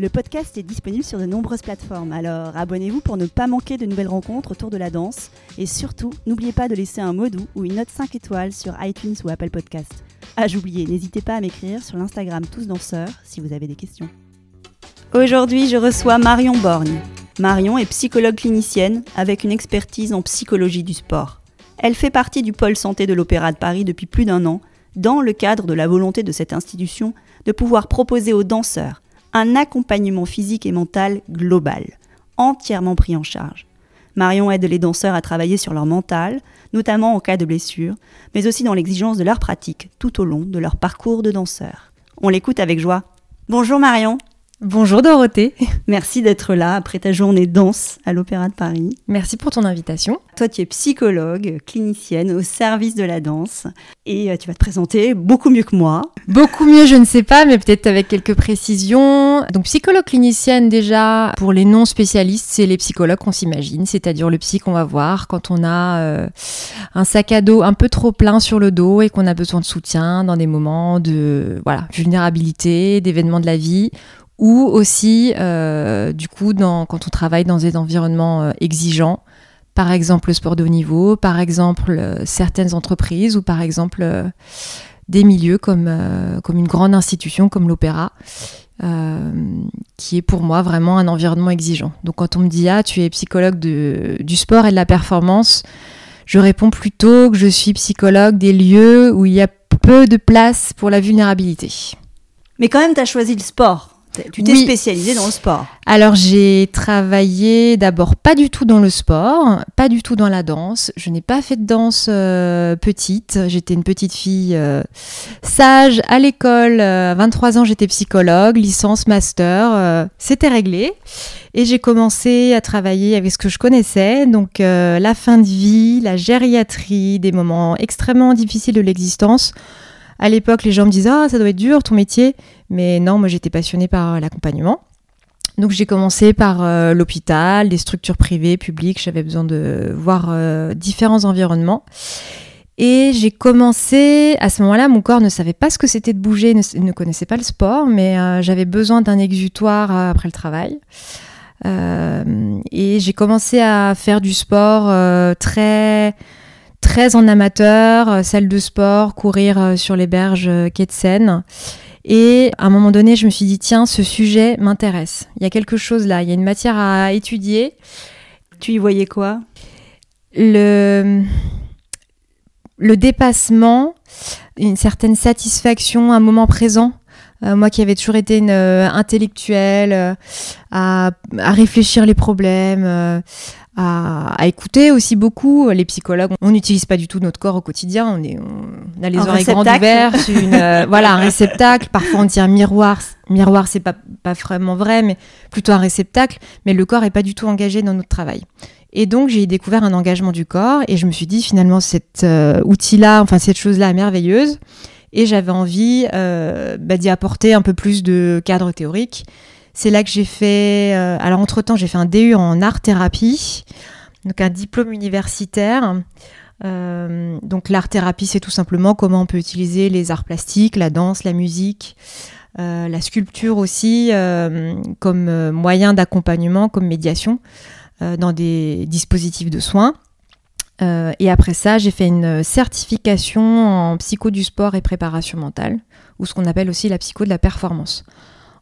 Le podcast est disponible sur de nombreuses plateformes, alors abonnez-vous pour ne pas manquer de nouvelles rencontres autour de la danse. Et surtout, n'oubliez pas de laisser un mot doux ou une note 5 étoiles sur iTunes ou Apple Podcast. Ah, j'oubliais, n'hésitez pas à m'écrire sur l'Instagram Tous Danseurs si vous avez des questions. Aujourd'hui, je reçois Marion Borgne. Marion est psychologue clinicienne avec une expertise en psychologie du sport. Elle fait partie du pôle santé de l'Opéra de Paris depuis plus d'un an, dans le cadre de la volonté de cette institution de pouvoir proposer aux danseurs un accompagnement physique et mental global, entièrement pris en charge. Marion aide les danseurs à travailler sur leur mental, notamment en cas de blessure, mais aussi dans l'exigence de leur pratique tout au long de leur parcours de danseur. On l'écoute avec joie. Bonjour Marion. Bonjour Dorothée. Merci d'être là après ta journée danse à l'Opéra de Paris. Merci pour ton invitation. Toi, tu es psychologue, clinicienne au service de la danse et euh, tu vas te présenter beaucoup mieux que moi. Beaucoup mieux, je ne sais pas, mais peut-être avec quelques précisions. Donc, psychologue clinicienne, déjà, pour les non spécialistes, c'est les psychologues qu'on s'imagine, c'est-à-dire le psy qu'on va voir quand on a euh, un sac à dos un peu trop plein sur le dos et qu'on a besoin de soutien dans des moments de voilà, vulnérabilité, d'événements de la vie ou aussi euh, du coup quand on travaille dans des environnements euh, exigeants, par exemple le sport de haut niveau, par exemple euh, certaines entreprises ou par exemple des milieux comme, une grande institution comme l'opéra, qui est pour moi vraiment un environnement exigeant. Donc quand on me dit ah tu es psychologue du sport et de la performance, je réponds plutôt que je suis psychologue des lieux où il y a peu de place pour la vulnérabilité. Mais quand même, tu as choisi le sport. Tu t'es spécialisée dans le sport. Alors j'ai travaillé d'abord pas du tout dans le sport, pas du tout dans la danse. Je n'ai pas fait de danse euh, petite. J'étais une petite fille euh, sage à l'école. Euh, à 23 ans, j'étais psychologue, licence, master. C'était réglé. Et j'ai commencé à travailler avec ce que je connaissais, donc la fin de vie, la gériatrie, des moments extrêmement difficiles de l'existence à l'époque, les gens me disaient Ah, ça doit être dur ton métier. Mais non, moi j'étais passionnée par euh, l'accompagnement. Donc j'ai commencé par euh, l'hôpital, des structures privées, publiques. J'avais besoin de voir euh, différents environnements. Et j'ai commencé, à ce moment-là, mon corps ne savait pas ce que c'était de bouger, ne, connaissait pas le sport, mais j'avais besoin d'un exutoire après le travail. et j'ai commencé à faire du sport très très en amateur, euh, salle de sport, courir euh, sur les berges euh, quai de Seine. Et à un moment donné, je me suis dit, tiens, ce sujet m'intéresse. Il y a quelque chose là, il y a une matière à étudier. Tu y voyais quoi? Le, le dépassement, une certaine satisfaction, un moment présent. moi qui avais toujours été une intellectuelle, à, à, réfléchir les problèmes, à, écouter aussi beaucoup. Les psychologues, on n'utilise pas du tout notre corps au quotidien. On, est, on a les oreilles grandes ouvertes, une, euh, voilà, un réceptacle. Parfois, on dit un miroir. Miroir, c'est pas, pas vraiment vrai, mais plutôt un réceptacle. Mais le corps est pas du tout engagé dans notre travail. Et donc, j'ai découvert un engagement du corps et je me suis dit, finalement, cet euh, outil-là, enfin, cette chose-là est merveilleuse. Et j'avais envie euh, bah, d'y apporter un peu plus de cadre théorique c'est là que j'ai fait. Euh, alors, entre-temps, j'ai fait un DU en art-thérapie, donc un diplôme universitaire. Euh, donc, l'art-thérapie, c'est tout simplement comment on peut utiliser les arts plastiques, la danse, la musique, euh, la sculpture aussi, comme moyen d'accompagnement, comme médiation dans des dispositifs de soins. et après ça, j'ai fait une certification en psycho du sport et préparation mentale, ou ce qu'on appelle aussi la psycho de la performance.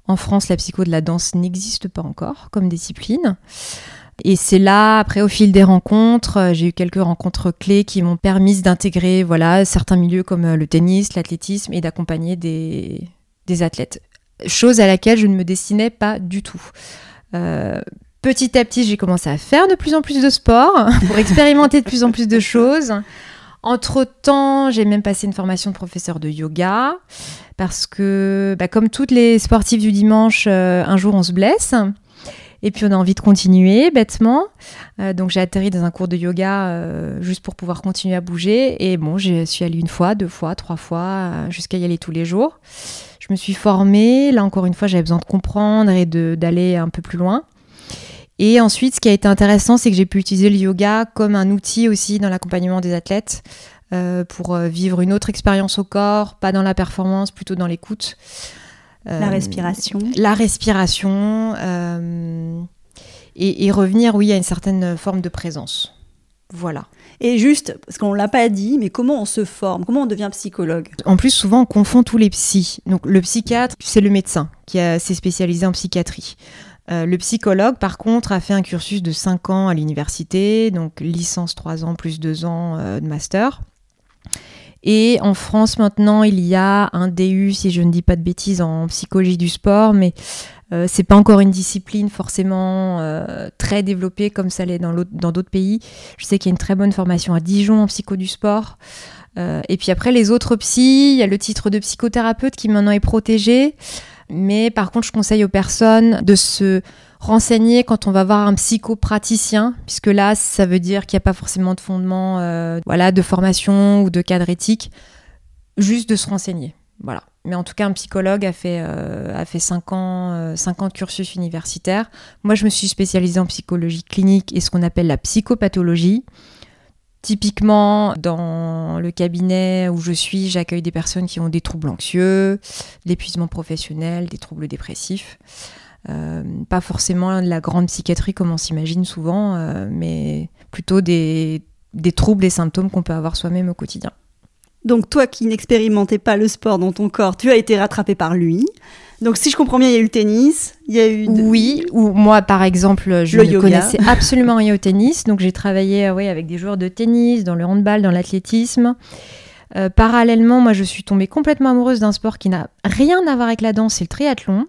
En France, la psycho de la danse n'existe pas encore comme discipline. Et c'est là, après, au fil des rencontres, euh, j'ai eu quelques rencontres clés qui m'ont permis d'intégrer voilà, certains milieux comme euh, le tennis, l'athlétisme et d'accompagner des, athlètes. Chose à laquelle je ne me destinais pas du tout. Euh, petit à petit, j'ai commencé à faire de plus en plus de sport pour expérimenter de plus en plus de choses Entre-temps, j'ai même passé une formation de professeur de yoga parce que, bah, comme toutes les sportifs du dimanche, euh, un jour on se blesse. Et puis on a envie de continuer bêtement. Euh, donc j'ai atterri dans un cours de yoga euh, juste pour pouvoir continuer à bouger. Et bon, je suis allée une fois, deux fois, trois fois, jusqu'à y aller tous les jours. Je me suis formée. Là encore une fois, j'avais besoin de comprendre et d'aller un peu plus loin. Et ensuite, ce qui a été intéressant, c'est que j'ai pu utiliser le yoga comme un outil aussi dans l'accompagnement des athlètes euh, pour euh, vivre une autre expérience au corps, pas dans la performance, plutôt dans l'écoute. Euh, la respiration. La respiration. Et, et, revenir, oui, à une certaine forme de présence. Voilà. Et juste, parce qu'on ne l'a pas dit, mais comment on se forme? Comment on devient psychologue? En plus, souvent, on confond tous les psys. Donc, le psychiatre, c'est le médecin qui s'est spécialisé en psychiatrie. Euh, le psychologue, par contre, a fait un cursus de 5 ans à l'université, donc licence 3 ans plus 2 ans euh, de master. Et en France, maintenant, il y a un DU, si je ne dis pas de bêtises, en psychologie du sport, mais euh, c'est pas encore une discipline forcément très développée comme ça l'est dans d'autres pays. Je sais qu'il y a une très bonne formation à Dijon en psycho du sport. et puis après, les autres psys, il y a le titre de psychothérapeute qui maintenant est protégé. Mais par contre, je conseille aux personnes de se renseigner quand on va voir un psychopraticien, puisque là, ça veut dire qu'il n'y a pas forcément de fondement euh, voilà, de formation ou de cadre éthique, juste de se renseigner. Voilà. Mais en tout cas, un psychologue a fait, euh, a fait 5 ans, euh, ans de cursus universitaire. Moi, je me suis spécialisée en psychologie clinique et ce qu'on appelle la psychopathologie. Typiquement, dans le cabinet où je suis, j'accueille des personnes qui ont des troubles anxieux, l'épuisement professionnel, des troubles dépressifs. Euh, pas forcément de la grande psychiatrie comme on s'imagine souvent, euh, mais plutôt des, des troubles et symptômes qu'on peut avoir soi-même au quotidien. Donc toi qui n'expérimentais pas le sport dans ton corps, tu as été rattrapé par lui. Donc si je comprends bien, il y a eu le tennis, il y a eu... Oui, ou moi par exemple, je ne connaissais absolument rien au tennis, donc j'ai travaillé euh, avec des joueurs de tennis, dans le handball, dans l'athlétisme. Euh, parallèlement, moi je suis tombée complètement amoureuse d'un sport qui n'a rien à voir avec la danse, c'est le triathlon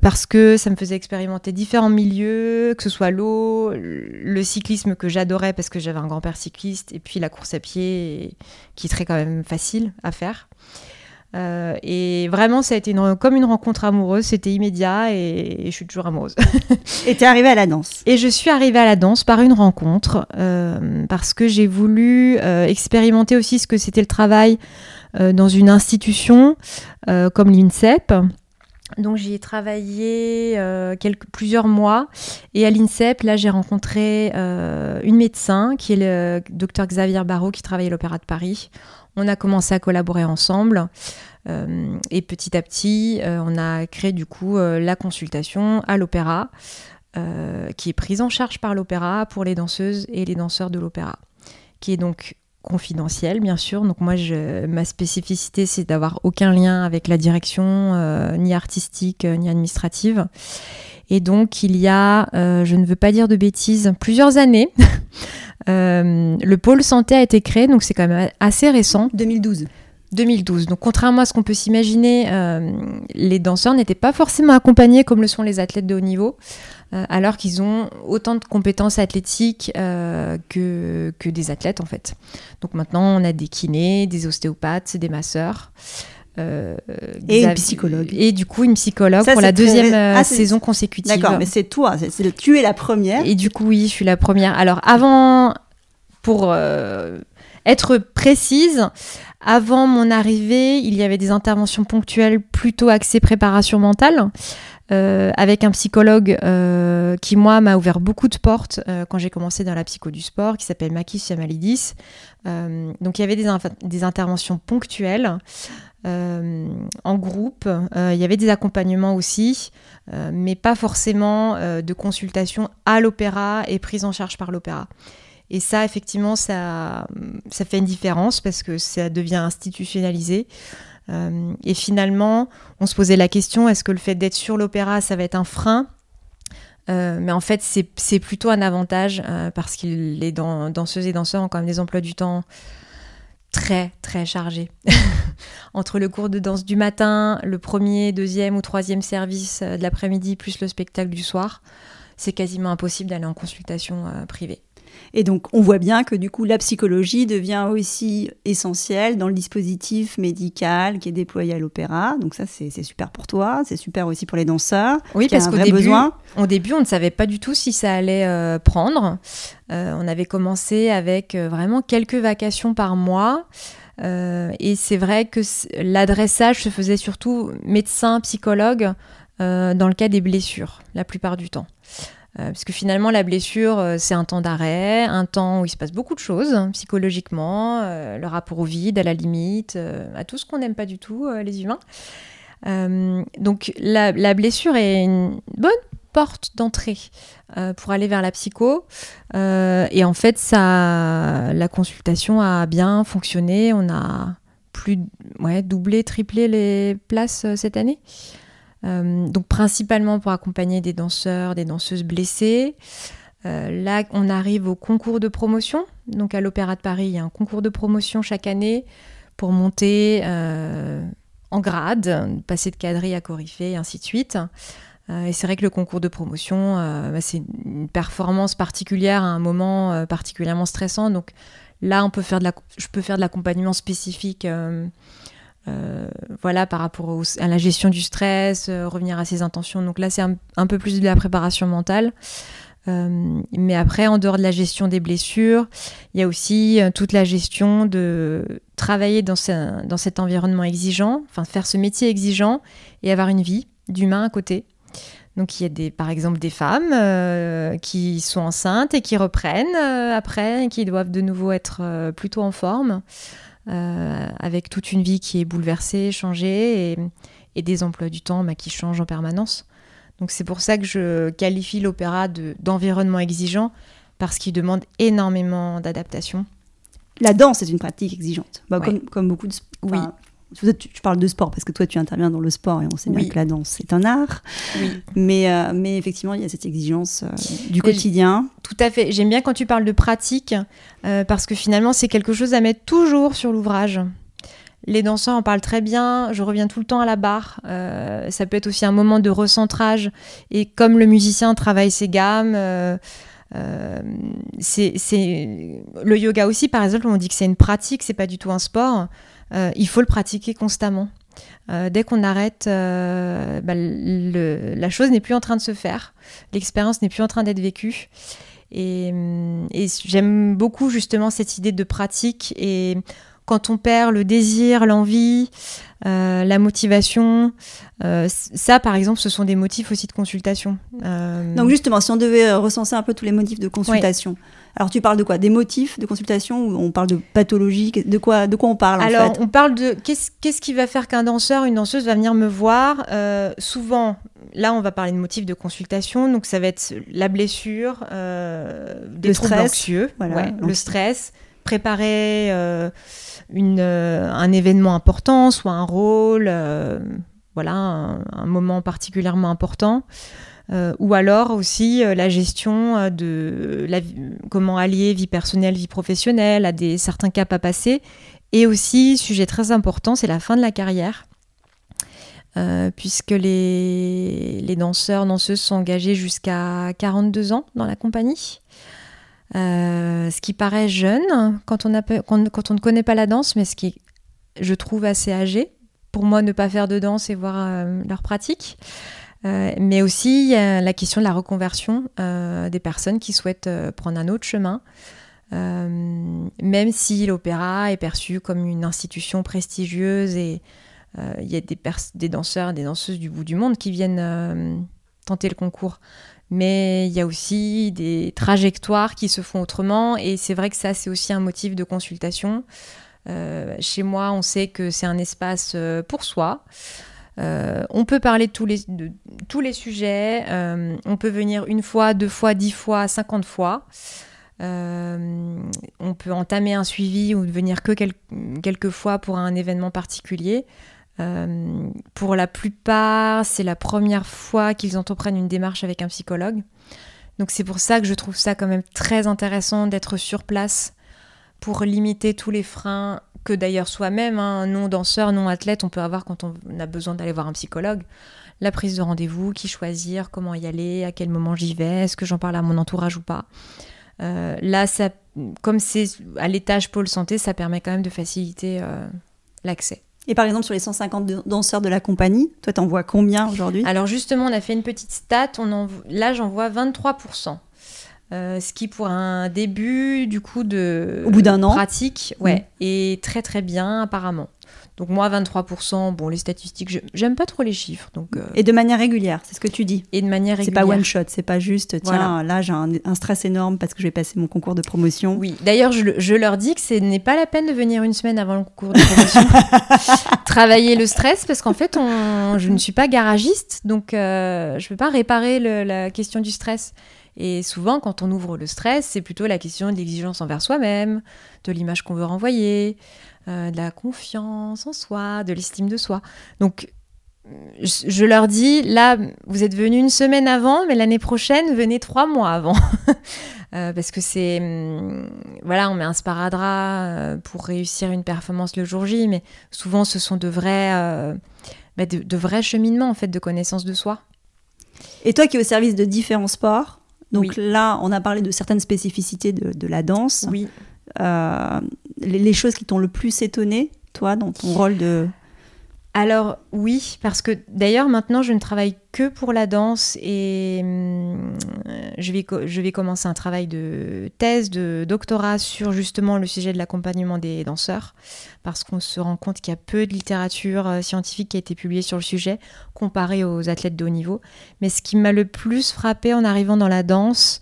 parce que ça me faisait expérimenter différents milieux, que ce soit l'eau, le cyclisme que j'adorais parce que j'avais un grand-père cycliste, et puis la course à pied qui très quand même facile à faire. Euh, et vraiment, ça a été comme une rencontre amoureuse, c'était immédiat et, je suis toujours amoureuse. et tu es arrivée à la danse Et je suis arrivée à la danse par une rencontre, euh, parce que j'ai voulu euh, expérimenter aussi ce que c'était le travail dans une institution comme l'INSEP. Donc j'y ai travaillé quelques, plusieurs mois et à l'INSEP, là j'ai rencontré une médecin qui est le docteur Xavier Barrault qui travaille à l'Opéra de Paris. On a commencé à collaborer ensemble euh, et petit à petit, euh, on a créé du coup euh, la consultation à l'opéra, qui est prise en charge par l'opéra pour les danseuses et les danseurs de l'opéra, qui est donc confidentielle bien sûr. Donc moi, je, ma spécificité, c'est d'avoir aucun lien avec la direction, ni artistique, ni administrative. Et donc, il y a, je ne veux pas dire de bêtises, plusieurs années, Euh, le pôle santé a été créé, donc c'est quand même assez récent. 2012. 2012. Donc contrairement à ce qu'on peut s'imaginer, euh, les danseurs n'étaient pas forcément accompagnés comme le sont les athlètes de haut niveau, euh, alors qu'ils ont autant de compétences athlétiques que, que des athlètes en fait. Donc maintenant on a des kinés, des ostéopathes, des masseurs. Euh, et une psychologue. Et du coup, une psychologue pour la deuxième euh, ah, saison consécutive. D'accord, mais c'est toi, tu es la première. Et du coup, oui, je suis la première. Alors, avant, pour euh, être précise, avant mon arrivée, il y avait des interventions ponctuelles plutôt axées préparation mentale. Avec un psychologue qui, moi, m'a ouvert beaucoup de portes quand j'ai commencé dans la psycho du sport, qui s'appelle Makis Yamalidis. donc, il y avait des, interventions ponctuelles. Euh, en groupe. Euh, il y avait des accompagnements aussi, euh, mais pas forcément de consultation à l'opéra et prise en charge par l'opéra. Et ça, effectivement, ça fait une différence parce que ça devient institutionnalisé. Et finalement, on se posait la question, est-ce que le fait d'être sur l'opéra, ça va être un frein? Mais en fait, c'est plutôt un avantage parce que les danseuses et danseurs ont quand même des emplois du temps très très chargé. Entre le cours de danse du matin, le premier, deuxième ou troisième service euh, de l'après-midi, plus le spectacle du soir, c'est quasiment impossible d'aller en consultation euh, privée. Et donc, on voit bien que du coup, la psychologie devient aussi essentielle dans le dispositif médical qui est déployé à l'opéra. Donc ça, c'est super pour toi, c'est super aussi pour les danseurs. Oui, parce qu'au début, au début, on ne savait pas du tout si ça allait euh, prendre. Euh, on avait commencé avec euh, vraiment quelques vacations par mois. et c'est vrai que l'adressage se faisait surtout médecin, psychologue, dans le cas des blessures, la plupart du temps. Euh, parce que finalement, la blessure, euh, c'est un temps d'arrêt, un temps où il se passe beaucoup de choses, hein, psychologiquement, euh, le rapport au vide, à la limite, à tout ce qu'on n'aime pas du tout, les humains. donc la, blessure est une bonne porte d'entrée pour aller vers la psycho. et en fait, ça, la consultation a bien fonctionné. On a plus ouais, doublé, triplé les places cette année. Euh, donc principalement pour accompagner des danseurs, des danseuses blessées. Euh, là, on arrive au concours de promotion. Donc à l'Opéra de Paris, il y a un concours de promotion chaque année pour monter euh, en grade, passer de quadrille à coryphée, et ainsi de suite. et c'est vrai que le concours de promotion, bah, c'est une performance particulière à un moment particulièrement stressant. Donc là, on peut faire de la, je peux faire de l'accompagnement spécifique euh, voilà, par rapport à la gestion du stress, euh, revenir à ses intentions. Donc là, c'est un, peu plus de la préparation mentale. Euh, mais après, en dehors de la gestion des blessures, il y a aussi toute la gestion de travailler dans, cet environnement exigeant, enfin faire ce métier exigeant et avoir une vie d'humain à côté. Donc il y a des, par exemple des femmes qui sont enceintes et qui reprennent après, et qui doivent de nouveau être plutôt en forme. Euh, avec toute une vie qui est bouleversée, changée, et, des emplois du temps bah, qui changent en permanence. Donc c'est pour ça que je qualifie l'opéra d'environnement exigeant, parce qu'il demande énormément d'adaptation. La danse est une pratique exigeante, bah, comme, beaucoup de... Oui. Tu, parles de sport parce que toi tu interviens dans le sport et on sait bien que la danse c'est un art. Mais, euh, mais effectivement, il y a cette exigence euh, du quotidien. Tout à fait. J'aime bien quand tu parles de pratique euh, parce que finalement c'est quelque chose à mettre toujours sur l'ouvrage. Les danseurs en parlent très bien. Je reviens tout le temps à la barre. ça peut être aussi un moment de recentrage. Et comme le musicien travaille ses gammes. c'est le yoga aussi par exemple on dit que c'est une pratique c'est pas du tout un sport il faut le pratiquer constamment. Euh, dès qu'on arrête, euh, bah, la chose n'est plus en train de se faire, l'expérience n'est plus en train d'être vécue. Et, j'aime beaucoup justement cette idée de pratique. Et quand on perd le désir, l'envie, la motivation, ça par exemple, ce sont des motifs aussi de consultation. Donc justement, si on devait recenser un peu tous les motifs de consultation. Alors tu parles de quoi? Des motifs de consultation ou on parle de pathologie? De quoi, de quoi on parle Alors on parle de qu'est-ce qui va faire qu'un danseur, une danseuse va venir me voir? Euh, Souvent, là on va parler de motifs de consultation, donc ça va être la blessure, euh, des le troubles stress, anxieux, le stress, préparer euh, une, un événement important, soit un rôle, voilà, un, moment particulièrement important. Euh, ou alors aussi euh, la gestion euh, de comment allier vie personnelle, vie professionnelle à des certains caps à passer. Et aussi, sujet très important, c'est la fin de la carrière. puisque les, les, danseurs, danseuses sont engagés jusqu'à 42 ans dans la compagnie. ce qui paraît jeune quand on, quand on ne connaît pas la danse, mais ce qui, je trouve, assez âgé. Pour moi, ne pas faire de danse et voir leur pratique. Euh, mais aussi, il y a la question de la reconversion euh, des personnes qui souhaitent euh, prendre un autre chemin. même si l'opéra est perçu comme une institution prestigieuse et il y a des, des danseurs des danseuses du bout du monde qui viennent tenter le concours. Mais il y a aussi des trajectoires qui se font autrement et c'est vrai que ça, c'est aussi un motif de consultation. chez moi, on sait que c'est un espace pour soi. Euh, on peut parler de tous les, tous les sujets. Euh, on peut venir une fois, deux fois, dix fois, cinquante fois. Euh, on peut entamer un suivi ou venir que quelques fois pour un événement particulier. pour la plupart, c'est la première fois qu'ils entreprennent une démarche avec un psychologue. Donc c'est pour ça que je trouve ça quand même très intéressant d'être sur place pour limiter tous les freins que d'ailleurs soi-même, hein, non-danseur, non-athlète, on peut avoir quand on a besoin d'aller voir un psychologue. La prise de rendez-vous, qui choisir, comment y aller, à quel moment j'y vais, est-ce que j'en parle à mon entourage ou pas. là, ça, comme c'est à l'étage pôle santé, ça permet quand même de faciliter l'accès. Et par exemple, sur les 150 danseurs de la compagnie, toi, t'en vois combien aujourd'hui? Alors justement, on a fait une petite stat. On en... Là, j'en vois 23%. Euh, ce qui pour un début du coup de Au bout d'un an. pratique ouais, mm. est très très bien apparemment. Donc moi 23%, bon les statistiques, j'aime pas trop les chiffres. Donc, euh. Et de manière régulière, c'est ce que tu dis. Et de manière régulière. C'est pas one shot, c'est pas juste tiens là j'ai un, stress énorme parce que je vais passer mon concours de promotion. Oui, d'ailleurs je, je, leur dis que ce n'est pas la peine de venir une semaine avant le concours de promotion. Travailler le stress parce qu'en fait on, je ne suis pas garagiste donc euh, je ne peux pas réparer la question du stress. Et souvent, quand on ouvre le stress, c'est plutôt la question de l'exigence envers soi-même, de l'image qu'on veut renvoyer, euh, de la confiance en soi, de l'estime de soi. Donc, je leur dis, là, vous êtes venu une semaine avant, mais l'année prochaine, venez trois mois avant. Euh, parce que c'est. Hum, voilà, on met un sparadrap euh, pour réussir une performance le jour J, mais souvent, ce sont de vrais, bah, de, de, vrais cheminements, en fait, de connaissance de soi. Et toi qui es au service de différents sports, donc là, on a parlé de certaines spécificités de, la danse. Oui. Euh, les, choses qui t'ont le plus étonné, toi, dans ton rôle de alors oui, parce que d'ailleurs maintenant je ne travaille que pour la danse et hum, je, vais, je vais commencer un travail de thèse, de doctorat sur justement le sujet de l'accompagnement des danseurs, parce qu'on se rend compte qu'il y a peu de littérature euh, scientifique qui a été publiée sur le sujet comparé aux athlètes de haut niveau. Mais ce qui m'a le plus frappé en arrivant dans la danse,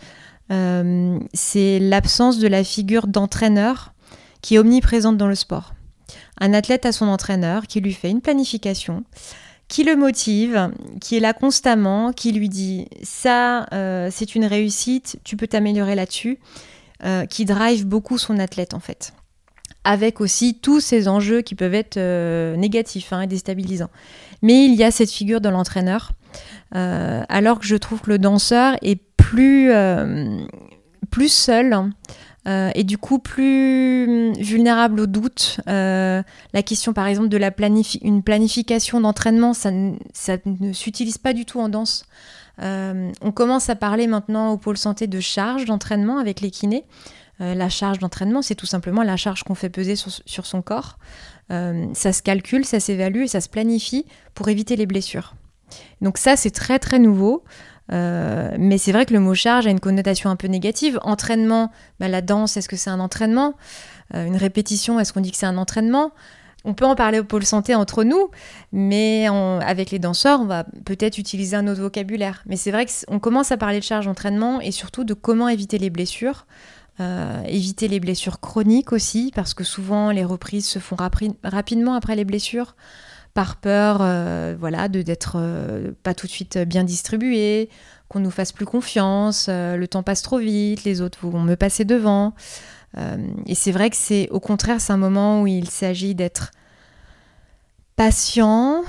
euh, c'est l'absence de la figure d'entraîneur qui est omniprésente dans le sport un athlète a son entraîneur qui lui fait une planification, qui le motive, qui est là constamment, qui lui dit ça, euh, c'est une réussite, tu peux t'améliorer là-dessus, euh, qui drive beaucoup son athlète en fait. Avec aussi tous ces enjeux qui peuvent être euh, négatifs hein, et déstabilisants. Mais il y a cette figure de l'entraîneur, alors que je trouve que le danseur est plus, plus seul. Euh, et du coup plus hum, vulnérable au doute. Euh, la question par exemple de la une planification d'entraînement, ça, ne s'utilise pas du tout en danse. Euh, on commence à parler maintenant au pôle santé de charge d'entraînement avec les kinés. la charge d'entraînement, c'est tout simplement la charge qu'on fait peser sur son corps. ça se calcule, ça s'évalue et ça se planifie pour éviter les blessures. Donc ça, c'est très très nouveau. Euh, mais c'est vrai que le mot charge a une connotation un peu négative. Entraînement, bah, la danse, est-ce que c'est un entraînement? Euh, Une répétition, est-ce qu'on dit que c'est un entraînement? On peut en parler au pôle santé entre nous, mais avec les danseurs, on va peut-être utiliser un autre vocabulaire. Mais c'est vrai qu'on commence à parler de charge d'entraînement et surtout de comment éviter les blessures. Euh, éviter les blessures chroniques aussi, parce que souvent les reprises se font rapidement après les blessures par peur euh, voilà, de d'être euh, pas tout de suite bien distribué, qu'on nous fasse plus confiance, euh, le temps passe trop vite, les autres vont me passer devant. et c'est vrai que c'est au contraire, c'est un moment où il s'agit d'être patient.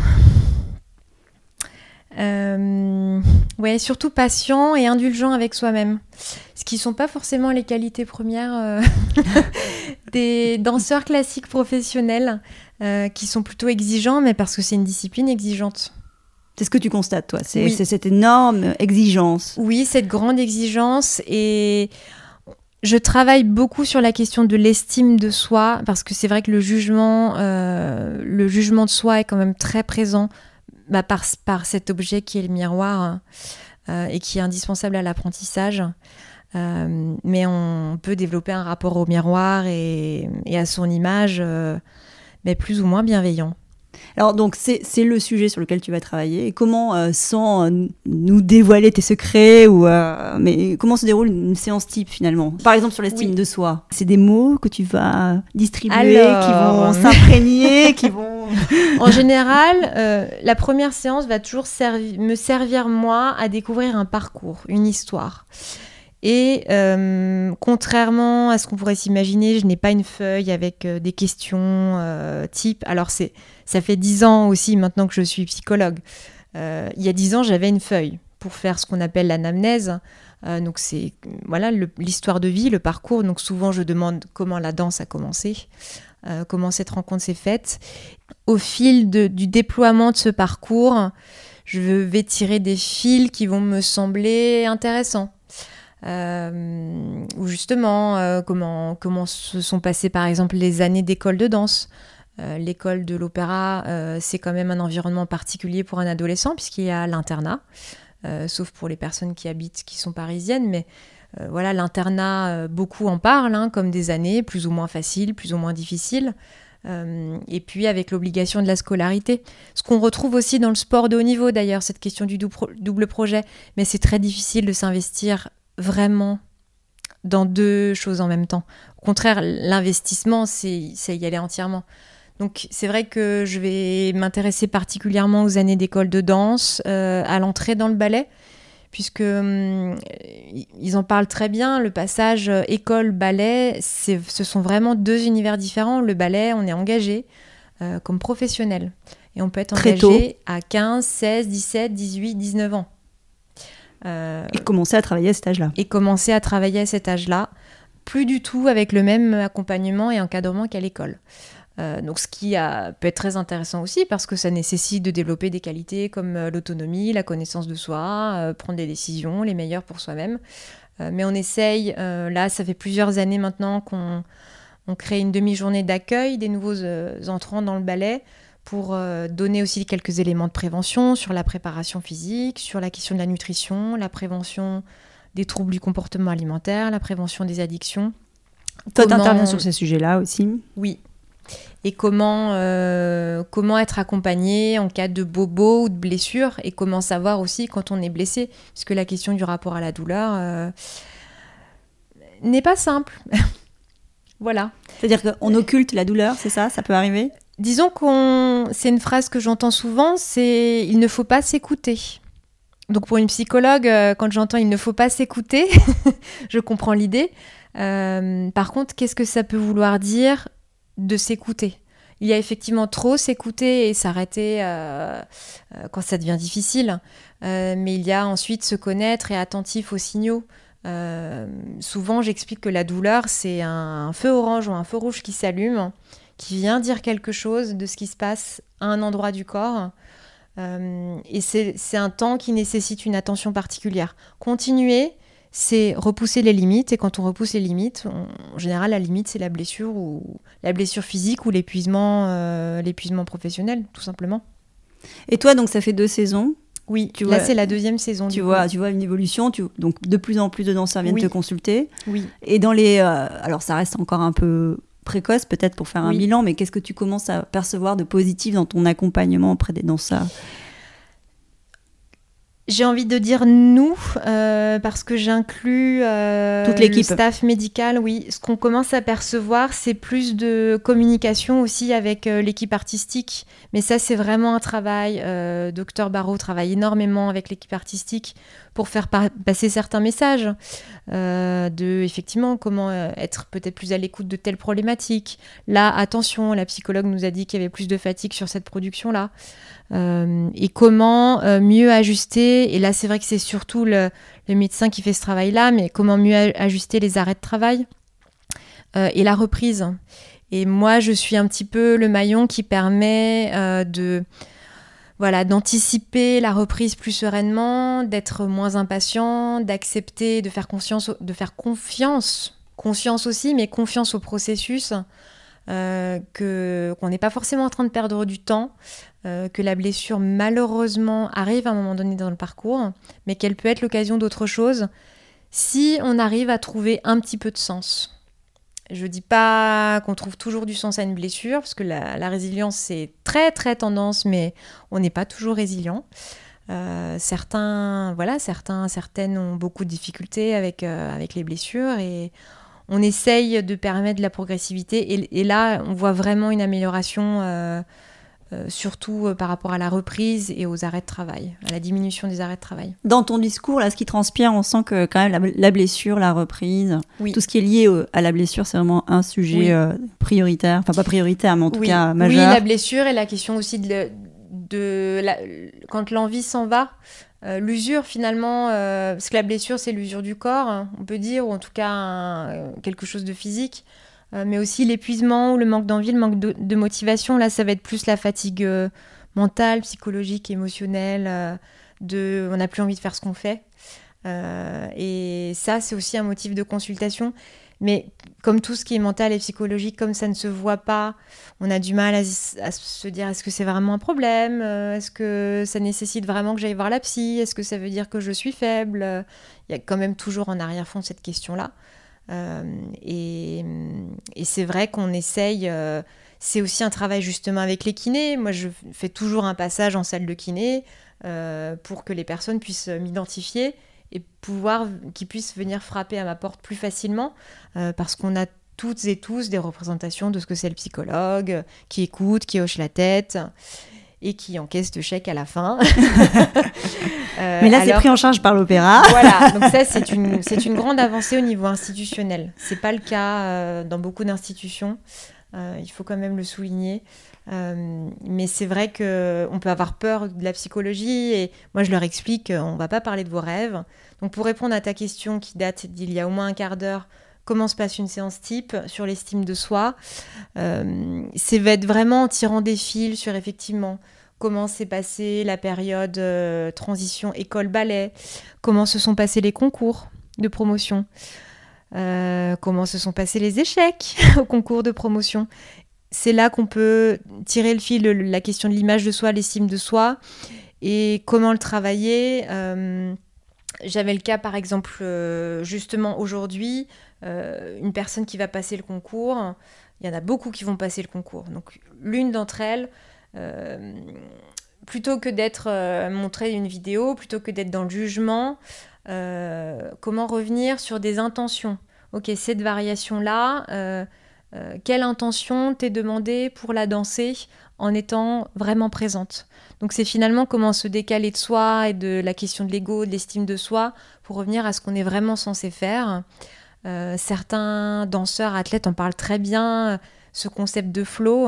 ouais, surtout patient et indulgent avec soi-même. Ce qui ne sont pas forcément les qualités premières des danseurs classiques professionnels. Euh, qui sont plutôt exigeants, mais parce que c'est une discipline exigeante. C'est ce que tu constates, toi, c'est cette énorme exigence. Oui, cette grande exigence. Et je travaille beaucoup sur la question de l'estime de soi, parce que c'est vrai que le jugement, euh, le jugement de soi est quand même très présent bah, par, par, cet objet qui est le miroir euh, et qui est indispensable à l'apprentissage. mais on peut développer un rapport au miroir et, et à son image mais plus ou moins bienveillant. Alors donc c'est le sujet sur lequel tu vas travailler. Et comment, euh, sans euh, nous dévoiler tes secrets, ou euh, mais comment se déroule une séance type finalement? Par exemple sur l'estime de soi. C'est des mots que tu vas distribuer, qui vont s'imprégner, qui vont... En général, la première séance va toujours me servir moi à découvrir un parcours, une histoire. Et euh, contrairement à ce qu'on pourrait s'imaginer, je n'ai pas une feuille avec euh, des questions euh, type. Alors c'est, ça fait dix ans aussi maintenant que je suis psychologue. il y a dix ans, j'avais une feuille pour faire ce qu'on appelle l'anamnèse. donc c'est voilà l'histoire de vie, le parcours. Donc souvent je demande comment la danse a commencé, comment cette rencontre s'est faite. Au fil du déploiement de ce parcours, je vais tirer des fils qui vont me sembler intéressants. Ou justement comment, comment se sont passées par exemple les années d'école de danse. L'école de l'opéra, c'est quand même un environnement particulier pour un adolescent puisqu'il y a l'internat, sauf pour les personnes qui habitent, qui sont parisiennes, mais voilà, l'internat, beaucoup en parlent, hein, comme des années plus ou moins faciles, plus ou moins difficiles. Euh, et puis avec l'obligation de la scolarité. Ce qu'on retrouve aussi dans le sport de haut niveau d'ailleurs, cette question du double projet. Mais c'est très difficile de s'investir vraiment dans deux choses en même temps. Au contraire, l'investissement, c'est y aller entièrement. Donc c'est vrai que je vais m'intéresser particulièrement aux années d'école de danse, euh, à l'entrée dans le ballet, puisque hum, ils en parlent très bien. Le passage euh, école-ballet, ce sont vraiment deux univers différents. Le ballet, on est engagé euh, comme professionnel. Et on peut être engagé à 15, 16, 17, 18, 19 ans. Euh, et commencer à travailler à cet âge-là. Et commencer à travailler à cet âge-là. Plus du tout avec le même accompagnement et encadrement qu'à l'école. Euh, donc ce qui peut être très intéressant aussi parce que ça nécessite de développer des qualités comme euh, l'autonomie, la connaissance de soi, euh, prendre des décisions les meilleures pour soi-même. mais on essaye, là ça fait plusieurs années maintenant qu'on crée une demi-journée d'accueil des nouveaux entrants dans le ballet pour donner aussi quelques éléments de prévention sur la préparation physique, sur la question de la nutrition, la prévention des troubles du comportement alimentaire, la prévention des addictions. Toi, tu interviens sur ces sujets-là aussi Oui, et comment, euh, comment être accompagné en cas de bobo ou de blessure et comment savoir aussi quand on est blessé, puisque la question du rapport à la douleur euh, n'est pas simple. voilà. C'est-à-dire qu'on occulte la douleur, c'est ça? Ça peut arriver? Disons qu'on, c'est une phrase que j'entends souvent, c'est il ne faut pas s'écouter. Donc pour une psychologue, euh, quand j'entends il ne faut pas s'écouter, je comprends l'idée. par contre, qu'est-ce que ça peut vouloir dire de s'écouter? Il y a effectivement trop s'écouter et s'arrêter euh, euh, quand ça devient difficile, euh, mais il y a ensuite se connaître et attentif aux signaux. souvent, j'explique que la douleur, c'est un, feu orange ou un feu rouge qui s'allume, qui vient dire quelque chose de ce qui se passe à un endroit du corps. et c'est un temps qui nécessite une attention particulière. Continuer, c'est repousser les limites. Et quand on repousse les limites, en général, la limite, c'est la blessure ou la blessure physique ou l'épuisement, euh, l'épuisement professionnel, tout simplement. Et toi, donc, ça fait deux saisons. Oui, tu là c'est la deuxième saison. Tu vois, tu vois une évolution. Tu, donc de plus en plus de danseurs viennent te consulter. Oui. Et dans les, euh, alors ça reste encore un peu précoce peut-être pour faire un bilan, mais qu'est-ce que tu commences à percevoir de positif dans ton accompagnement auprès des danseurs? J'ai envie de dire nous, euh, parce que j'inclus euh, toute l'équipe. Le staff médical, oui. Ce qu'on commence à percevoir, c'est plus de communication aussi avec euh, l'équipe artistique. Mais ça, c'est vraiment un travail. Docteur Barrault travaille énormément avec l'équipe artistique pour faire passer certains messages de, effectivement, comment être peut-être plus à l'écoute de telles problématiques. Là, attention, la psychologue nous a dit qu'il y avait plus de fatigue sur cette production-là. Euh, et comment euh, mieux ajuster, et là c'est vrai que c'est surtout le, médecin qui fait ce travail-là, mais comment mieux ajuster les arrêts de travail euh, et la reprise. Et moi, je suis un petit peu le maillon qui permet de voilà, d'anticiper la reprise plus sereinement, d'être moins impatient, d'accepter, de faire conscience, de faire confiance, conscience aussi, mais confiance au processus, que qu'on n'est pas forcément en train de perdre du temps, euh, que la blessure malheureusement arrive à un moment donné dans le parcours, mais qu'elle peut être l'occasion d'autre chose si on arrive à trouver un petit peu de sens. Je dis pas qu'on trouve toujours du sens à une blessure, parce que la, résilience c'est très très tendance, mais on n'est pas toujours résilient. Euh, certains, voilà, certains, certaines ont beaucoup de difficultés avec, euh, avec les blessures et on essaye de permettre de la progressivité. Et, là, on voit vraiment une amélioration euh, surtout euh, par rapport à la reprise et aux arrêts de travail, à la diminution des arrêts de travail. Dans ton discours, là, ce qui transpire, on sent que quand même la, blessure, la reprise, tout ce qui est lié à la blessure, c'est vraiment un sujet euh, prioritaire, enfin pas prioritaire, mais en tout cas majeur. Oui, la blessure et la question aussi de, de quand l'envie s'en va. l'usure finalement, parce que la blessure c'est l'usure du corps, hein, on peut dire, ou en tout cas quelque chose de physique. Euh, mais aussi l'épuisement ou le manque d'envie, le manque de, motivation. Là, ça va être plus la fatigue euh, mentale, psychologique, émotionnelle. Euh, de, on n'a plus envie de faire ce qu'on fait. et ça, c'est aussi un motif de consultation. Mais comme tout ce qui est mental et psychologique, comme ça ne se voit pas, on a du mal à, se dire est-ce que c'est vraiment un problème? Est-ce que ça nécessite vraiment que j'aille voir la psy? Est-ce que ça veut dire que je suis faible? Il y a quand même toujours en arrière-fond cette question-là. Euh, et, c'est vrai qu'on essaye. Euh, c'est aussi un travail justement avec les kinés. Moi, je fais toujours un passage en salle de kiné euh, pour que les personnes puissent m'identifier et pouvoir qu'ils puissent venir frapper à ma porte plus facilement parce qu'on a toutes et tous des représentations de ce que c'est le psychologue, qui écoute, qui hoche la tête et qui encaisse de chèque à la fin. Euh, Mais là, c'est pris en charge par l'opéra. voilà, donc ça, c'est une, c'est une grande avancée au niveau institutionnel. C'est pas le cas euh, dans beaucoup d'institutions. Euh, il faut quand même le souligner. mais c'est vrai qu'on peut avoir peur de la psychologie et moi je leur explique on va pas parler de vos rêves. Donc pour répondre à ta question qui date d'il y a au moins un quart d'heure, comment se passe une séance type sur l'estime de soi. Euh, c'est être vraiment en tirant des fils sur effectivement comment s'est passée la période euh, transition école-ballet, comment se sont passés les concours de promotion, euh, comment se sont passés les échecs au concours de promotion. C'est là qu'on peut tirer le fil la question de l'image de soi, l'estime de soi, et comment le travailler. J'avais le cas, par exemple, justement aujourd'hui, euh, une personne qui va passer le concours. Il y en a beaucoup qui vont passer le concours. Donc l'une d'entre elles, euh, plutôt que d'être euh, montrée une vidéo, plutôt que d'être dans le jugement, comment revenir sur des intentions? Ok, cette variation-là, quelle intention t'est demandée pour la danser en étant vraiment présente? Donc c'est finalement comment se décaler de soi et de la question de l'ego, de l'estime de soi, pour revenir à ce qu'on est vraiment censé faire. Euh, certains danseurs, athlètes en parlent très bien. Ce concept de flow,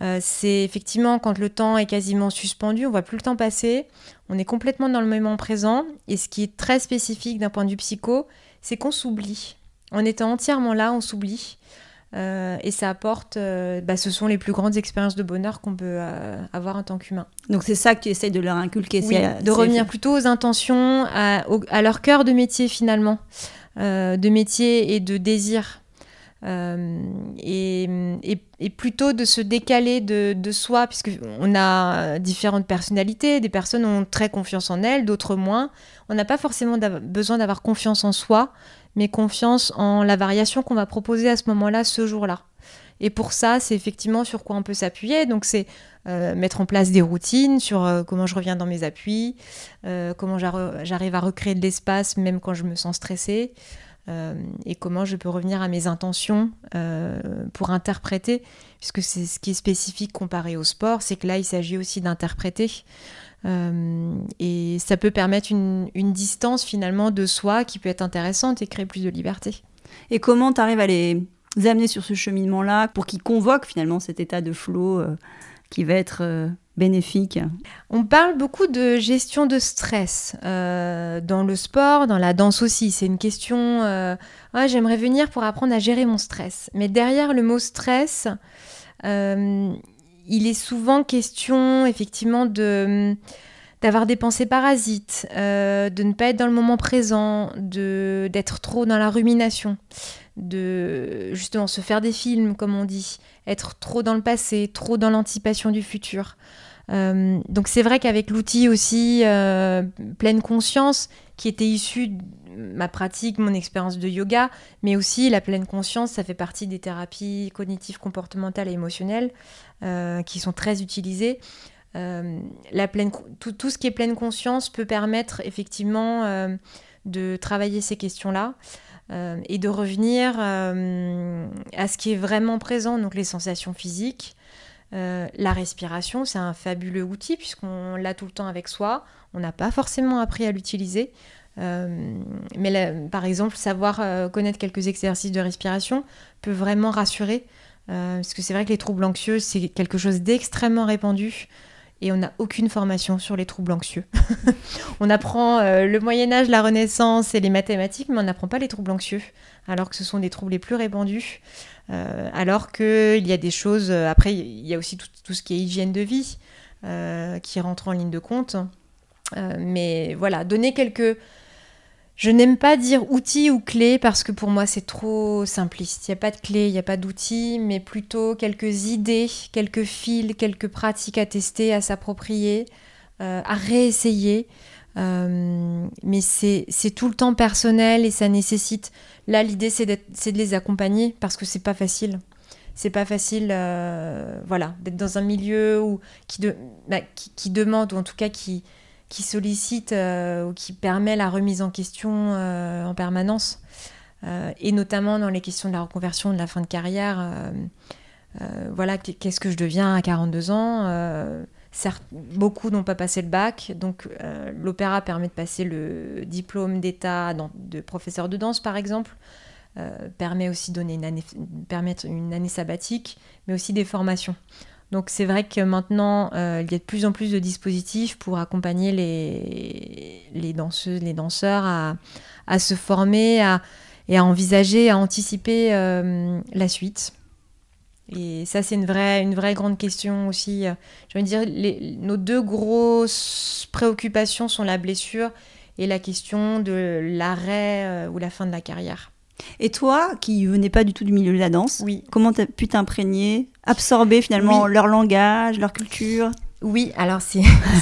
euh, c'est effectivement quand le temps est quasiment suspendu, on voit plus le temps passer, on est complètement dans le moment présent. Et ce qui est très spécifique d'un point de vue psycho, c'est qu'on s'oublie. En étant entièrement là, on s'oublie. Euh, et ça apporte, bah, ce sont les plus grandes expériences de bonheur qu'on peut avoir en tant qu'humain. Donc c'est ça que tu essayes de leur inculquer, de revenir plutôt aux intentions, à leur cœur de métier finalement. Euh, de métier et de désir. Euh, et, plutôt de se décaler de, de soi, puisqu'on a différentes personnalités, des personnes ont très confiance en elles, d'autres moins. On n'a pas forcément besoin d'avoir confiance en soi, mais confiance en la variation qu'on va proposer à ce moment-là, ce jour-là. Et pour ça, c'est effectivement sur quoi on peut s'appuyer. Donc c'est euh, mettre en place des routines sur comment je reviens dans mes appuis, comment j'arrive à recréer de l'espace même quand je me sens stressée. Euh, et comment je peux revenir à mes intentions euh, pour interpréter, puisque c'est ce qui est spécifique comparé au sport, c'est que là, il s'agit aussi d'interpréter. Euh, et ça peut permettre une, distance finalement de soi qui peut être intéressante et créer plus de liberté. Et comment tu arrives à les amener sur ce cheminement-là pour qu'ils convoquent finalement cet état de flow qui va être bénéfique On parle beaucoup de gestion de stress euh, dans le sport, dans la danse aussi. C'est une question, euh, j'aimerais venir pour apprendre à gérer mon stress. Mais derrière le mot stress, euh, il est souvent question effectivement de d'avoir des pensées parasites, de ne pas être dans le moment présent, de d'être trop dans la rumination, de justement se faire des films comme on dit, être trop dans le passé, trop dans l'anticipation du futur. Euh, donc c'est vrai qu'avec l'outil aussi euh, pleine conscience, qui était issu de ma pratique, mon expérience de yoga, mais aussi la pleine conscience, ça fait partie des thérapies cognitives, comportementales et émotionnelles euh, qui sont très utilisées. La pleine, tout, tout, ce qui est pleine conscience peut permettre effectivement de travailler ces questions-là. et de revenir à ce qui est vraiment présent, donc les sensations physiques, euh, la respiration, c'est un fabuleux outil puisqu'on l'a tout le temps avec soi. On n'a pas forcément appris à l'utiliser. Euh, mais par exemple, savoir euh, connaître quelques exercices de respiration peut vraiment rassurer. parce que c'est vrai que les troubles anxieux, c'est quelque chose d'extrêmement répandu. Et on n'a aucune formation sur les troubles anxieux. on apprend le Moyen Âge, la Renaissance et les mathématiques, mais on n'apprend pas les troubles anxieux, alors que ce sont des troubles les plus répandus. Euh, alors qu'il y a des choses. Euh, après, il y a aussi tout, ce qui est hygiène de vie euh, qui rentre en ligne de compte. mais voilà, donner quelques Je n'aime pas dire outils ou clés parce que pour moi c'est trop simpliste. Il n'y a pas de clés, il n'y a pas d'outils, mais plutôt quelques idées, quelques fils, quelques pratiques à tester, à s'approprier, euh, à réessayer. Euh, mais c'est tout le temps personnel et ça nécessite. Là, l'idée c'est de les accompagner parce que c'est pas facile. C'est pas facile, euh, voilà, d'être dans un milieu où, qui, bah, qui demande ou en tout cas qui, qui sollicite euh, ou qui permet la remise en question euh, en permanence, euh, et notamment dans les questions de la reconversion, de la fin de carrière. voilà, qu'est-ce que je deviens à 42 ans beaucoup n'ont pas passé le bac, donc l'opéra permet de passer le diplôme d'état de professeur de danse, par exemple. permet aussi de donner une année, permettre une année sabbatique, mais aussi des formations. Donc c'est vrai que maintenant, euh, il y a de plus en plus de dispositifs pour accompagner les, les danseuses, les danseurs à, se former et à envisager, à anticiper euh, la suite. Et ça, c'est une vraie, une vraie grande question aussi. Je veux dire, nos deux grosses préoccupations sont la blessure et la question de l'arrêt euh, ou la fin de la carrière. Et toi, qui venais pas du tout du milieu de la danse, oui. comment tu as pu t'imprégner, absorber finalement leur langage, leur culture? Oui, alors c'est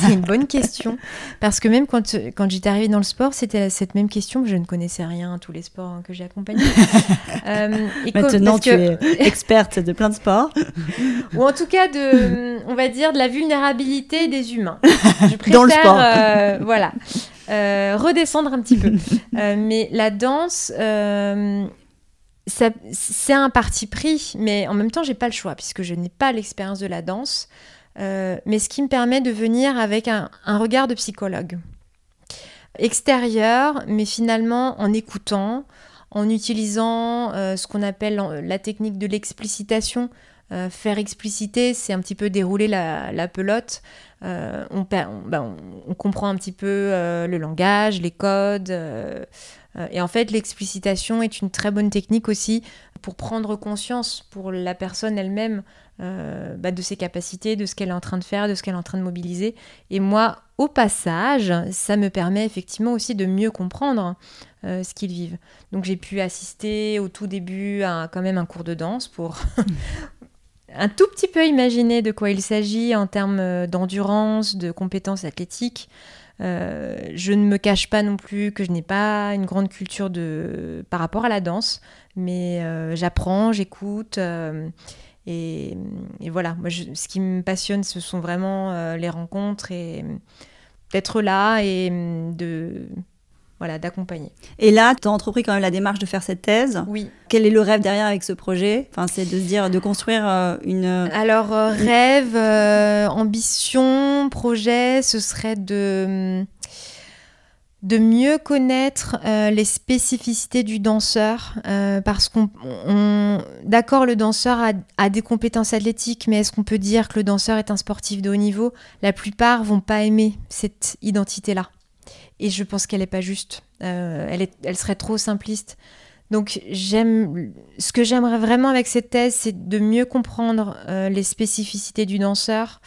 une bonne question. Parce que même quand, quand j'étais arrivée dans le sport, c'était cette même question. Je ne connaissais rien à tous les sports hein, que j'ai accompagnés. Euh, Maintenant, tu es experte de plein de sports. Ou en tout cas, de, on va dire, de la vulnérabilité des humains. Je préfère, dans le sport. Euh, voilà. Euh, redescendre un petit peu. Euh, mais la danse, euh, c'est un parti pris, mais en même temps, j'ai pas le choix puisque je n'ai pas l'expérience de la danse. mais ce qui me permet de venir avec un, regard de psychologue extérieur, mais finalement en écoutant, en utilisant ce qu'on appelle la technique de l'explicitation. Faire expliciter, c'est un petit peu dérouler la pelote. Euh, ben, on, comprend un petit peu euh, le langage, les codes. Euh, et en fait, l'explicitation est une très bonne technique aussi pour prendre conscience pour la personne elle-même bah, de ses capacités, de ce qu'elle est en train de faire, de ce qu'elle est en train de mobiliser. Et moi, au passage, ça me permet effectivement aussi de mieux comprendre ce qu'ils vivent. Donc j'ai pu assister au tout début à quand même un cours de danse pour, un tout petit peu imaginer de quoi il s'agit en termes euh, d'endurance, de compétences athlétiques. Euh, je ne me cache pas non plus que je n'ai pas une grande culture de... par rapport à la danse, mais euh, j'apprends, j'écoute. et, voilà, ce qui me passionne, ce sont vraiment les rencontres et d'être là et de voilà, d'accompagner. Et là, tu as entrepris quand même la démarche de faire cette thèse. Oui. Quel est le rêve derrière avec ce projet? Enfin, c'est de se dire, de construire euh, une. Alors, euh, rêve, euh, ambition, projet, ce serait de de mieux connaître les spécificités du danseur, parce qu'on, d'accord, le danseur a, a, des compétences athlétiques, mais est-ce qu'on peut dire que le danseur est un sportif de haut niveau? La plupart vont pas aimer cette identité-là. Et je pense qu'elle n'est pas juste. Euh, elle, serait trop simpliste. Donc ce que j'aimerais vraiment avec cette thèse, c'est de mieux comprendre euh, les spécificités du danseur,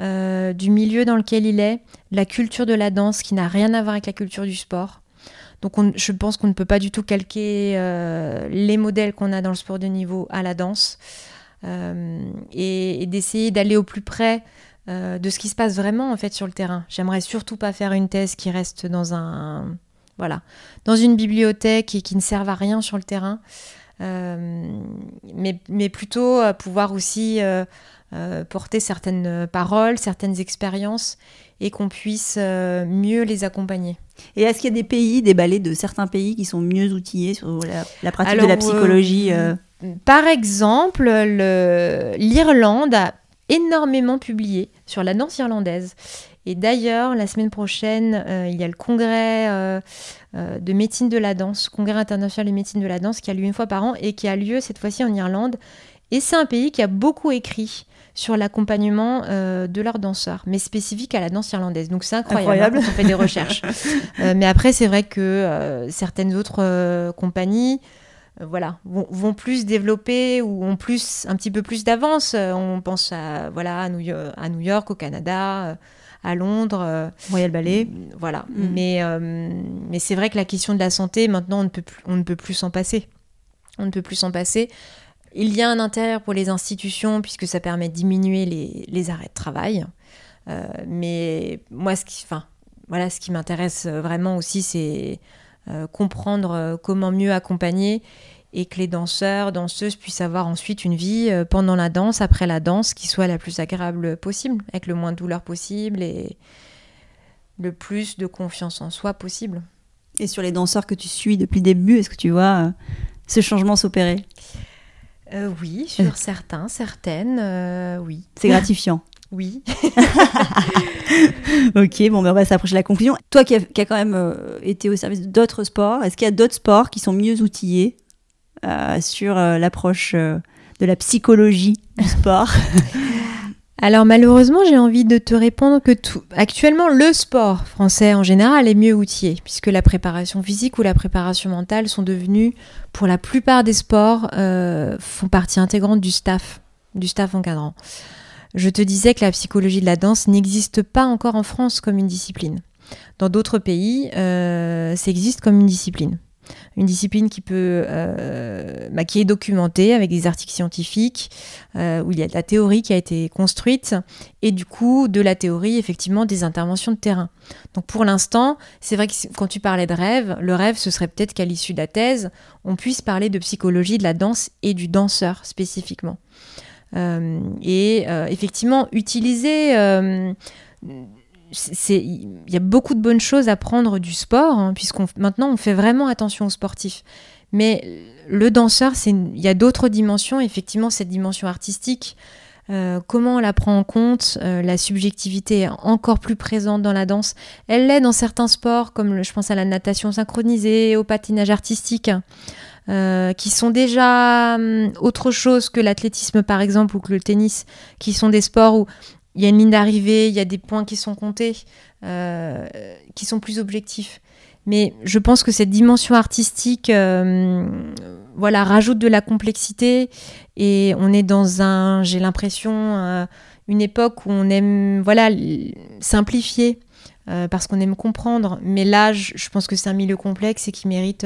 euh, du milieu dans lequel il est, la culture de la danse qui n'a rien à voir avec la culture du sport. Donc je pense qu'on ne peut pas du tout calquer les modèles qu'on a dans le sport de niveau à la danse et d'essayer d'aller au plus près euh, de ce qui se passe vraiment en fait sur le terrain. J'aimerais surtout pas faire une thèse qui reste dans un voilà dans une bibliothèque et qui ne serve à rien sur le terrain, euh, mais, mais, plutôt pouvoir aussi euh, porter certaines paroles, certaines expériences et qu'on puisse mieux les accompagner. Et est-ce qu'il y a des pays, des ballets de certains pays qui sont mieux outillés sur la, pratique de la psychologie Par exemple, l'Irlande a énormément publié sur la danse irlandaise. Et d'ailleurs, la semaine prochaine, euh, il y a le congrès euh, euh, de médecine de la danse, congrès international de médecine de la danse, qui a lieu une fois par an et qui a lieu cette fois-ci en Irlande. Et c'est un pays qui a beaucoup écrit sur l'accompagnement de leurs danseurs, mais spécifique à la danse irlandaise. Donc c'est incroyable, hein, on fait des recherches. mais après, c'est vrai que certaines autres compagnies voilà, vont, plus développer ou ont plus, un petit peu plus d'avance. Euh, on pense à, voilà, à, New York, au Canada, euh, à Londres. Royal Ballet. Voilà. Mm. Mais, mais c'est vrai que la question de la santé, maintenant, on ne peut plus, on ne peut plus s'en passer. On ne peut plus s'en passer. Il y a un intérêt pour les institutions puisque ça permet de diminuer les, les arrêts de travail. mais moi, ce qui, enfin, voilà, ce qui m'intéresse vraiment aussi, c'est comprendre comment mieux accompagner et que les danseurs, danseuses puissent avoir ensuite une vie euh, pendant la danse, après la danse, qui soit la plus agréable possible, avec le moins de douleur possible et le plus de confiance en soi possible. Et sur les danseurs que tu suis depuis le début, est-ce que tu vois euh, ce changement s'opérer? Euh, Oui, sur certains, certaines, oui. C'est gratifiant. Oui. ok, bon, ben on va s'approcher de la conclusion. Toi qui as, qui quand même été au service d'autres sports, est-ce qu'il y a d'autres sports qui sont mieux outillés euh, sur euh, l'approche euh, de la psychologie du sport Alors malheureusement, j'ai envie de te répondre que tout... actuellement, le sport français en général est mieux outillé, puisque la préparation physique ou la préparation mentale sont devenus, pour la plupart des sports, font partie intégrante du staff, du staff encadrant. Je te disais que la psychologie de la danse n'existe pas encore en France comme une discipline. Dans d'autres pays, ça existe comme une discipline une discipline qui peut, euh, bah, qui est documentée avec des articles scientifiques euh, où il y a de la théorie qui a été construite et du coup de la théorie effectivement des interventions de terrain. Donc pour l'instant, c'est vrai que quand tu parlais de rêve, le rêve ce serait peut-être qu'à l'issue de la thèse, on puisse parler de psychologie de la danse et du danseur spécifiquement. Euh, et effectivement utiliser il y a beaucoup de bonnes choses à prendre du sport, hein, puisqu'on maintenant on fait vraiment attention aux sportifs. Mais le danseur, il y a d'autres dimensions, effectivement cette dimension artistique. Euh, comment on la prend en compte euh, La subjectivité est encore plus présente dans la danse. Elle l'est dans certains sports, comme je pense à la natation synchronisée, au patinage artistique, euh, qui sont déjà hum, autre chose que l'athlétisme par exemple ou que le tennis, qui sont des sports où il y a une ligne d'arrivée, il y a des points qui sont comptés, euh, qui sont plus objectifs. Mais je pense que cette dimension artistique, euh, voilà, rajoute de la complexité et on est dans un, j'ai l'impression, une époque où on aime, voilà, simplifier parce qu'on aime comprendre. Mais là, je pense que c'est un milieu complexe et qui mérite,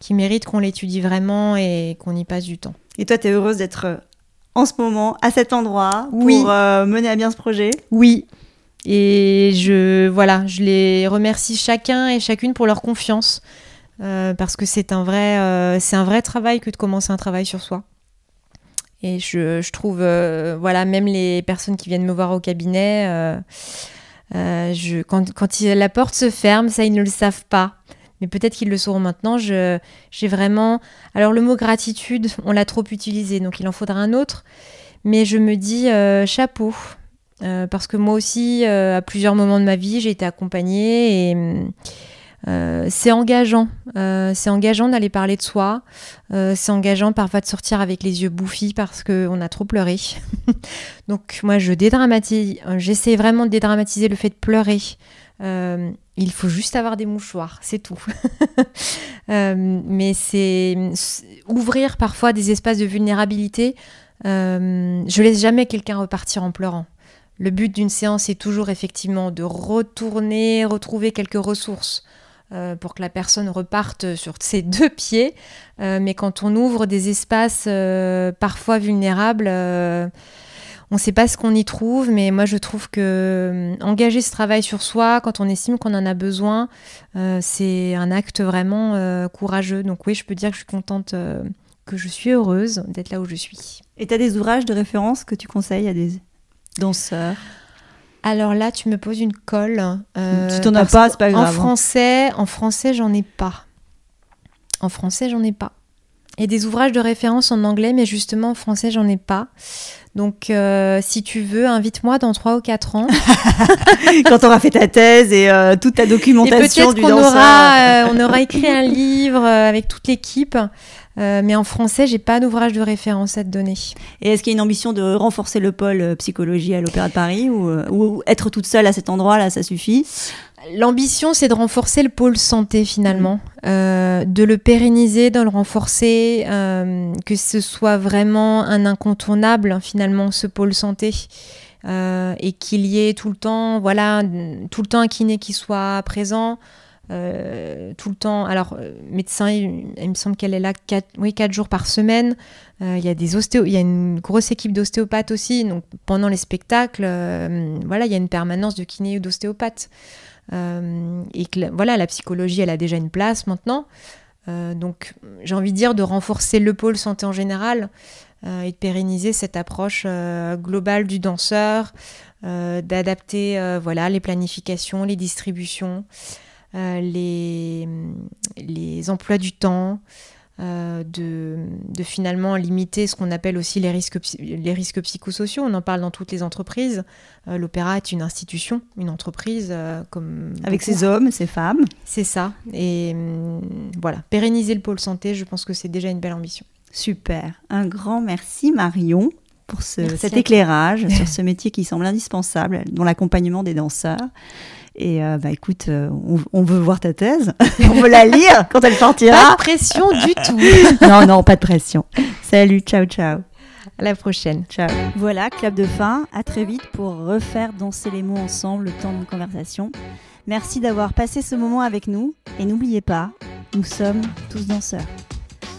qui mérite qu'on l'étudie vraiment et qu'on y passe du temps. Et toi, tu es heureuse d'être en ce moment, à cet endroit, pour euh, mener à bien ce projet? Oui. Et je, voilà, je les remercie chacun et chacune pour leur confiance. Euh, parce que c'est un, vrai, euh, c'est un vrai travail que de commencer un travail sur soi. Et je, je trouve, voilà, même les personnes qui viennent me voir au cabinet, je, quand, quand la porte se ferme, ça, ils ne le savent pas mais peut-être qu'ils le sauront maintenant. j'ai vraiment. Alors, le mot gratitude, on l'a trop utilisé, donc il en faudra un autre. Mais je me dis euh, chapeau. Euh, parce que moi aussi, euh, à plusieurs moments de ma vie, j'ai été accompagnée et c'est engageant. c'est engageant d'aller parler de soi. c'est engageant parfois de sortir avec les yeux bouffis parce qu'on a trop pleuré. Donc moi, je dédramatise. J'essaie vraiment de dédramatiser le fait de pleurer. Il faut juste avoir des mouchoirs, c'est tout. Euh, mais c'est ouvrir parfois des espaces de vulnérabilité. Euh, je laisse jamais quelqu'un repartir en pleurant. Le but d'une séance est toujours effectivement de retourner, retrouver quelques ressources euh, pour que la personne reparte sur ses deux pieds. mais quand on ouvre des espaces parfois vulnérables, on ne sait pas ce qu'on y trouve, mais moi je trouve que euh, engager ce travail sur soi quand on estime qu'on en a besoin, euh, c'est un acte vraiment euh, courageux. Donc oui, je peux dire que je suis contente, que je suis heureuse d'être là où je suis. Et tu as des ouvrages de référence que tu conseilles à des danseurs? Alors là, tu me poses une colle. tu t'en as pas, c'est pas grave. En français, en français, j'en ai pas. En français, j'en ai pas. Et des ouvrages de référence en anglais, mais justement en français, j'en ai pas. Donc, euh, si tu veux, invite-moi dans 3 ou 4 ans. Quand tu auras fait ta thèse et euh, toute ta documentation du danseur. Aura, euh, on aura écrit un livre avec toute l'équipe. mais en français, j'ai pas d'ouvrage de référence à te donner. Et est-ce qu'il y a une ambition de renforcer le pôle psychologie à l'Opéra de Paris ou, ou, être toute seule à cet endroit-là, ça suffit? L'ambition, c'est de renforcer le pôle santé finalement, euh, de le pérenniser, de le renforcer, euh, que ce soit vraiment un incontournable finalement ce pôle santé. et qu'il y ait tout le temps, voilà, tout le temps un kiné qui soit présent. Euh, tout le temps. Alors, euh, médecin, il, me semble qu'elle est là 4, oui, quatre jours par semaine. Euh, il y a des ostéo, il y a une grosse équipe d'ostéopathes aussi. Donc, pendant les spectacles, voilà, il y a une permanence de kiné ou d'ostéopathe. Et que, voilà, la psychologie, elle a déjà une place maintenant. donc, j'ai envie de dire de renforcer le pôle santé en général et de pérenniser cette approche globale du danseur, d'adapter voilà les planifications, les distributions. Euh, les emplois du temps, euh, de, de, finalement limiter ce qu'on appelle aussi les risques, les risques psychosociaux. On en parle dans toutes les entreprises. Euh, l'opéra est une institution, une entreprise comme avec ses hommes, ses femmes. C'est ça. Et hum, voilà, pérenniser le pôle santé, je pense que c'est déjà une belle ambition. Super. Un grand merci Marion pour ce, cet éclairage sur ce métier qui semble indispensable, dans l'accompagnement des danseurs. Et euh, bah écoute, euh, on, veut voir ta thèse, on veut la lire quand elle sortira. Pas de pression du tout. non, non, pas de pression. Salut, ciao, ciao. À la prochaine. Ciao. Voilà, clap de fin. À très vite pour refaire danser les mots ensemble le temps de conversation. Merci d'avoir passé ce moment avec nous. Et n'oubliez pas, nous sommes tous danseurs.